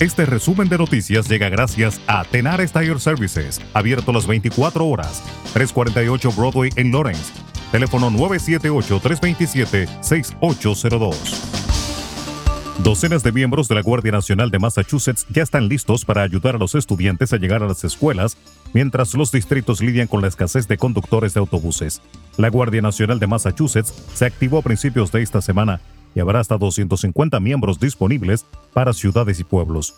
Este resumen de noticias llega gracias a Tenar Tire Services, abierto las 24 horas, 348 Broadway en Lawrence. Teléfono 978-327-6802. Docenas de miembros de la Guardia Nacional de Massachusetts ya están listos para ayudar a los estudiantes a llegar a las escuelas mientras los distritos lidian con la escasez de conductores de autobuses. La Guardia Nacional de Massachusetts se activó a principios de esta semana y habrá hasta 250 miembros disponibles para ciudades y pueblos.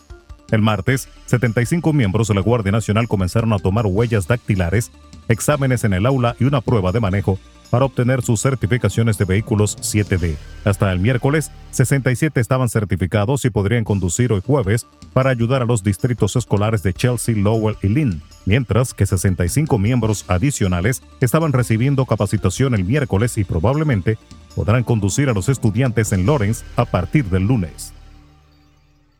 El martes, 75 miembros de la Guardia Nacional comenzaron a tomar huellas dactilares, exámenes en el aula y una prueba de manejo para obtener sus certificaciones de vehículos 7D. Hasta el miércoles, 67 estaban certificados y podrían conducir hoy jueves para ayudar a los distritos escolares de Chelsea, Lowell y Lynn, mientras que 65 miembros adicionales estaban recibiendo capacitación el miércoles y probablemente podrán conducir a los estudiantes en Lawrence a partir del lunes.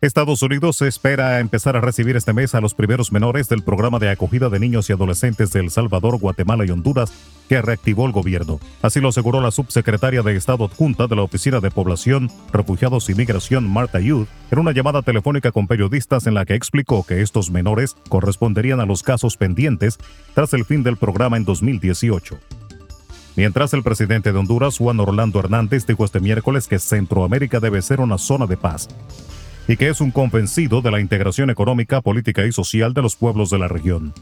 Estados Unidos espera empezar a recibir este mes a los primeros menores del programa de acogida de niños y adolescentes de El Salvador, Guatemala y Honduras que reactivó el gobierno. Así lo aseguró la subsecretaria de Estado adjunta de la Oficina de Población, Refugiados y Migración, Marta Youth, en una llamada telefónica con periodistas en la que explicó que estos menores corresponderían a los casos pendientes tras el fin del programa en 2018. Mientras el presidente de Honduras, Juan Orlando Hernández, dijo este miércoles que Centroamérica debe ser una zona de paz y que es un convencido de la integración económica, política y social de los pueblos de la región.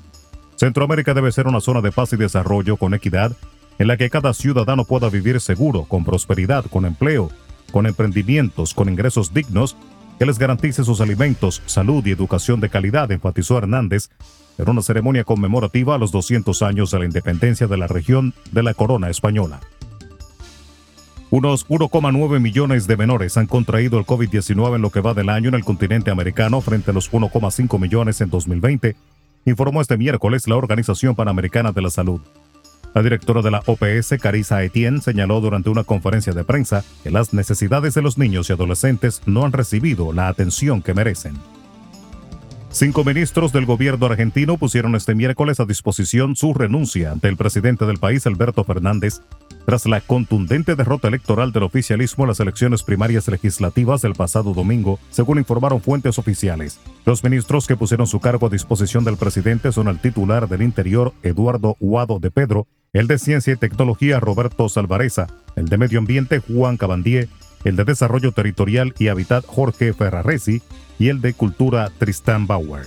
Centroamérica debe ser una zona de paz y desarrollo con equidad, en la que cada ciudadano pueda vivir seguro, con prosperidad, con empleo, con emprendimientos, con ingresos dignos, que les garantice sus alimentos, salud y educación de calidad, enfatizó Hernández en una ceremonia conmemorativa a los 200 años de la independencia de la región de la corona española. Unos 1,9 millones de menores han contraído el COVID-19 en lo que va del año en el continente americano frente a los 1,5 millones en 2020, informó este miércoles la Organización Panamericana de la Salud. La directora de la OPS, Carissa Etienne, señaló durante una conferencia de prensa que las necesidades de los niños y adolescentes no han recibido la atención que merecen. Cinco ministros del gobierno argentino pusieron este miércoles a disposición su renuncia ante el presidente del país, Alberto Fernández, tras la contundente derrota electoral del oficialismo en las elecciones primarias legislativas del pasado domingo, según informaron fuentes oficiales. Los ministros que pusieron su cargo a disposición del presidente son el titular del Interior, Eduardo Huado de Pedro, el de Ciencia y Tecnología, Roberto Salvareza, el de Medio Ambiente, Juan Cabandier, el de Desarrollo Territorial y Hábitat, Jorge Ferraresi, y el de Cultura Tristán Bauer.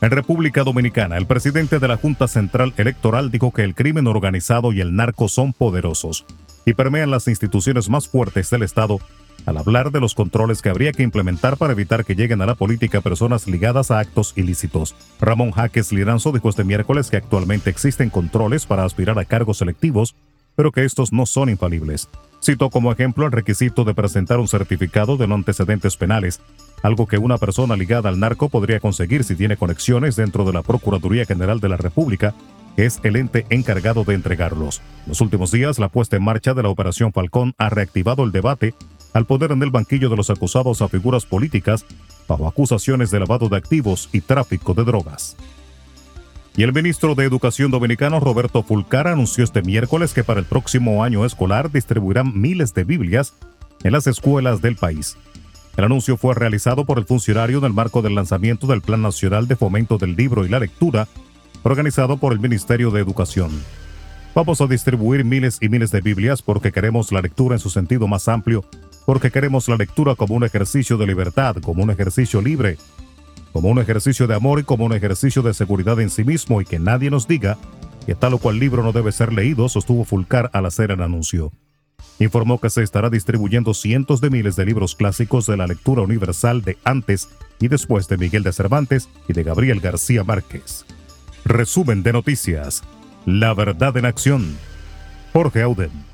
En República Dominicana, el presidente de la Junta Central Electoral dijo que el crimen organizado y el narco son poderosos y permean las instituciones más fuertes del Estado al hablar de los controles que habría que implementar para evitar que lleguen a la política personas ligadas a actos ilícitos. Ramón Jaques Liranzo dijo este miércoles que actualmente existen controles para aspirar a cargos selectivos, pero que estos no son infalibles. Citó como ejemplo el requisito de presentar un certificado de no antecedentes penales, algo que una persona ligada al narco podría conseguir si tiene conexiones dentro de la Procuraduría General de la República, que es el ente encargado de entregarlos. Los últimos días, la puesta en marcha de la Operación Falcón ha reactivado el debate al poder en el banquillo de los acusados a figuras políticas bajo acusaciones de lavado de activos y tráfico de drogas. Y el ministro de Educación dominicano Roberto Fulcar anunció este miércoles que para el próximo año escolar distribuirán miles de Biblias en las escuelas del país. El anuncio fue realizado por el funcionario en el marco del lanzamiento del Plan Nacional de Fomento del Libro y la Lectura, organizado por el Ministerio de Educación. Vamos a distribuir miles y miles de Biblias porque queremos la lectura en su sentido más amplio, porque queremos la lectura como un ejercicio de libertad, como un ejercicio libre, como un ejercicio de amor y como un ejercicio de seguridad en sí mismo y que nadie nos diga que tal o cual libro no debe ser leído, sostuvo Fulcar al hacer el anuncio. Informó que se estará distribuyendo cientos de miles de libros clásicos de la lectura universal de antes y después de Miguel de Cervantes y de Gabriel García Márquez. Resumen de noticias. La verdad en acción. Jorge Auden.